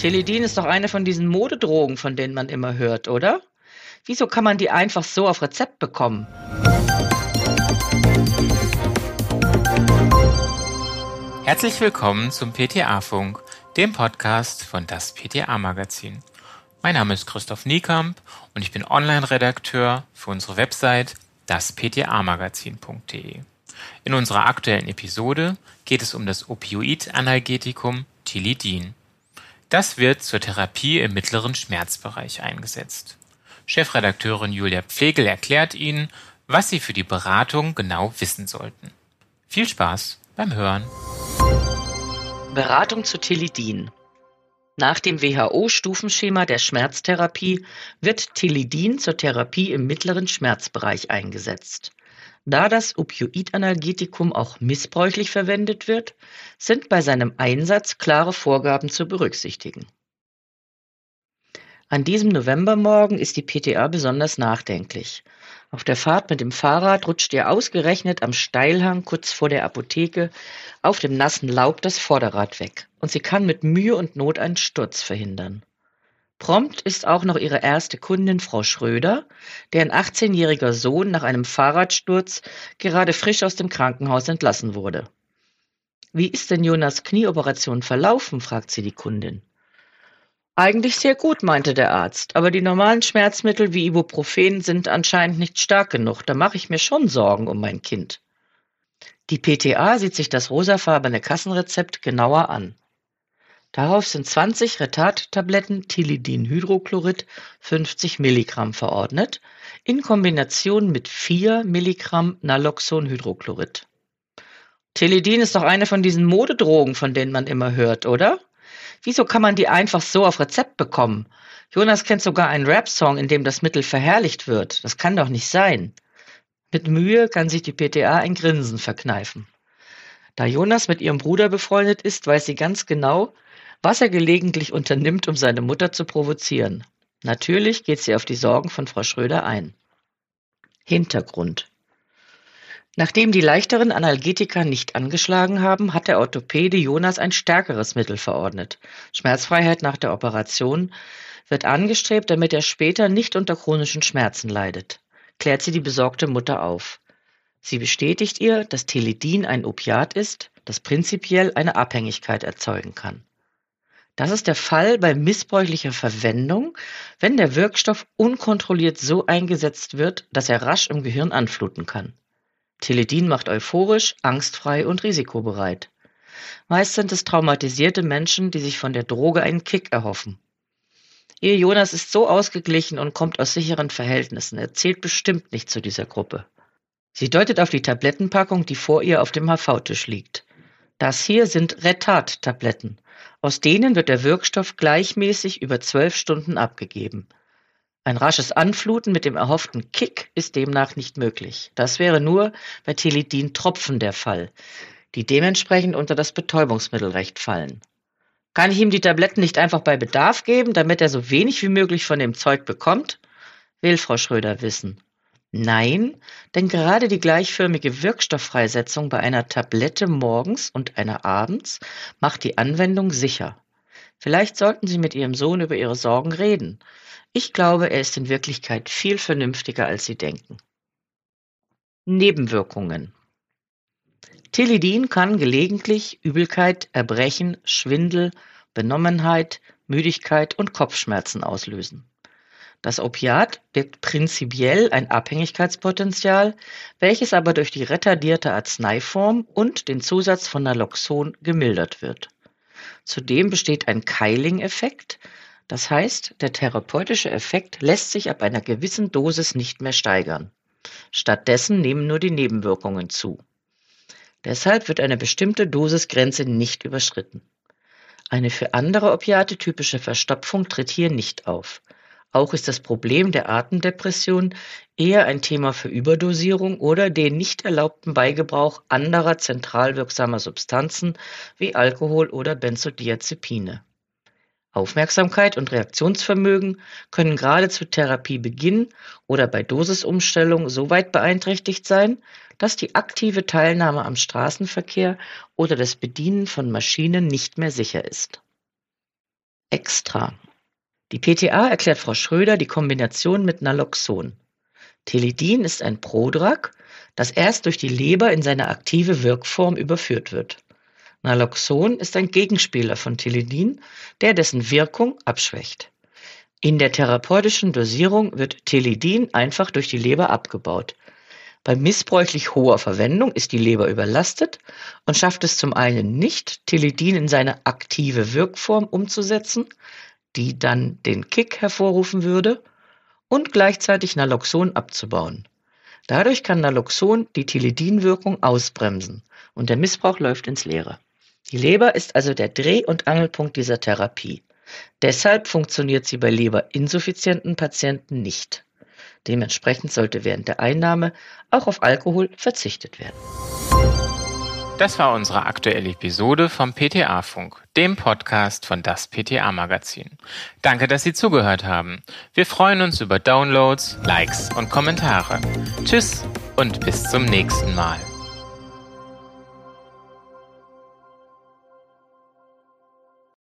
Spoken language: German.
Teledin ist doch eine von diesen Modedrogen, von denen man immer hört, oder? Wieso kann man die einfach so auf Rezept bekommen? Herzlich willkommen zum PTA-Funk, dem Podcast von das PTA-Magazin. Mein Name ist Christoph Niekamp und ich bin Online-Redakteur für unsere Website daspta-magazin.de. In unserer aktuellen Episode geht es um das Opioid-Analgetikum Tilidin. Das wird zur Therapie im mittleren Schmerzbereich eingesetzt. Chefredakteurin Julia Pflegel erklärt Ihnen, was Sie für die Beratung genau wissen sollten. Viel Spaß beim Hören. Beratung zu Tilidin. Nach dem WHO-Stufenschema der Schmerztherapie wird Tilidin zur Therapie im mittleren Schmerzbereich eingesetzt. Da das Opioidanalgetikum auch missbräuchlich verwendet wird, sind bei seinem Einsatz klare Vorgaben zu berücksichtigen. An diesem Novembermorgen ist die PTA besonders nachdenklich. Auf der Fahrt mit dem Fahrrad rutscht ihr ausgerechnet am Steilhang kurz vor der Apotheke auf dem nassen Laub das Vorderrad weg und sie kann mit Mühe und Not einen Sturz verhindern. Prompt ist auch noch ihre erste Kundin Frau Schröder, deren 18-jähriger Sohn nach einem Fahrradsturz gerade frisch aus dem Krankenhaus entlassen wurde. Wie ist denn Jonas Knieoperation verlaufen? fragt sie die Kundin. Eigentlich sehr gut, meinte der Arzt, aber die normalen Schmerzmittel wie Ibuprofen sind anscheinend nicht stark genug. Da mache ich mir schon Sorgen um mein Kind. Die PTA sieht sich das rosafarbene Kassenrezept genauer an. Darauf sind 20 Retard-Tabletten Tilidin-Hydrochlorid 50 Milligramm verordnet, in Kombination mit 4 Milligramm Naloxon-Hydrochlorid. Tilidin ist doch eine von diesen Modedrogen, von denen man immer hört, oder? Wieso kann man die einfach so auf Rezept bekommen? Jonas kennt sogar einen Rap-Song, in dem das Mittel verherrlicht wird. Das kann doch nicht sein. Mit Mühe kann sich die PTA ein Grinsen verkneifen. Da Jonas mit ihrem Bruder befreundet ist, weiß sie ganz genau, was er gelegentlich unternimmt, um seine Mutter zu provozieren. Natürlich geht sie auf die Sorgen von Frau Schröder ein. Hintergrund. Nachdem die leichteren Analgetika nicht angeschlagen haben, hat der Orthopäde Jonas ein stärkeres Mittel verordnet. Schmerzfreiheit nach der Operation wird angestrebt, damit er später nicht unter chronischen Schmerzen leidet, klärt sie die besorgte Mutter auf. Sie bestätigt ihr, dass Teledin ein Opiat ist, das prinzipiell eine Abhängigkeit erzeugen kann. Das ist der Fall bei missbräuchlicher Verwendung, wenn der Wirkstoff unkontrolliert so eingesetzt wird, dass er rasch im Gehirn anfluten kann. Teledin macht euphorisch, angstfrei und risikobereit. Meist sind es traumatisierte Menschen, die sich von der Droge einen Kick erhoffen. Ihr Jonas ist so ausgeglichen und kommt aus sicheren Verhältnissen. Er zählt bestimmt nicht zu dieser Gruppe. Sie deutet auf die Tablettenpackung, die vor ihr auf dem HV-Tisch liegt. Das hier sind Retard-Tabletten. Aus denen wird der Wirkstoff gleichmäßig über zwölf Stunden abgegeben. Ein rasches Anfluten mit dem erhofften Kick ist demnach nicht möglich. Das wäre nur bei Teledin-Tropfen der Fall, die dementsprechend unter das Betäubungsmittelrecht fallen. Kann ich ihm die Tabletten nicht einfach bei Bedarf geben, damit er so wenig wie möglich von dem Zeug bekommt? Will Frau Schröder wissen. Nein, denn gerade die gleichförmige Wirkstofffreisetzung bei einer Tablette morgens und einer abends macht die Anwendung sicher. Vielleicht sollten Sie mit Ihrem Sohn über Ihre Sorgen reden. Ich glaube, er ist in Wirklichkeit viel vernünftiger, als Sie denken. Nebenwirkungen Tilidin kann gelegentlich Übelkeit, Erbrechen, Schwindel, Benommenheit, Müdigkeit und Kopfschmerzen auslösen. Das Opiat birgt prinzipiell ein Abhängigkeitspotenzial, welches aber durch die retardierte Arzneiform und den Zusatz von Naloxon gemildert wird. Zudem besteht ein Keiling-Effekt, das heißt, der therapeutische Effekt lässt sich ab einer gewissen Dosis nicht mehr steigern. Stattdessen nehmen nur die Nebenwirkungen zu. Deshalb wird eine bestimmte Dosisgrenze nicht überschritten. Eine für andere Opiate typische Verstopfung tritt hier nicht auf. Auch ist das Problem der Atemdepression eher ein Thema für Überdosierung oder den nicht erlaubten Beigebrauch anderer zentral wirksamer Substanzen wie Alkohol oder Benzodiazepine. Aufmerksamkeit und Reaktionsvermögen können gerade zu Therapiebeginn oder bei Dosisumstellung so weit beeinträchtigt sein, dass die aktive Teilnahme am Straßenverkehr oder das Bedienen von Maschinen nicht mehr sicher ist. Extra. Die PTA erklärt Frau Schröder die Kombination mit Naloxon. Teledin ist ein Prodrug, das erst durch die Leber in seine aktive Wirkform überführt wird. Naloxon ist ein Gegenspieler von Teledin, der dessen Wirkung abschwächt. In der therapeutischen Dosierung wird Teledin einfach durch die Leber abgebaut. Bei missbräuchlich hoher Verwendung ist die Leber überlastet und schafft es zum einen nicht, Teledin in seine aktive Wirkform umzusetzen, die dann den Kick hervorrufen würde, und gleichzeitig Naloxon abzubauen. Dadurch kann Naloxon die Teledin-Wirkung ausbremsen und der Missbrauch läuft ins Leere. Die Leber ist also der Dreh- und Angelpunkt dieser Therapie. Deshalb funktioniert sie bei leberinsuffizienten Patienten nicht. Dementsprechend sollte während der Einnahme auch auf Alkohol verzichtet werden. Das war unsere aktuelle Episode vom PTA-Funk, dem Podcast von das PTA-Magazin. Danke, dass Sie zugehört haben. Wir freuen uns über Downloads, Likes und Kommentare. Tschüss und bis zum nächsten Mal.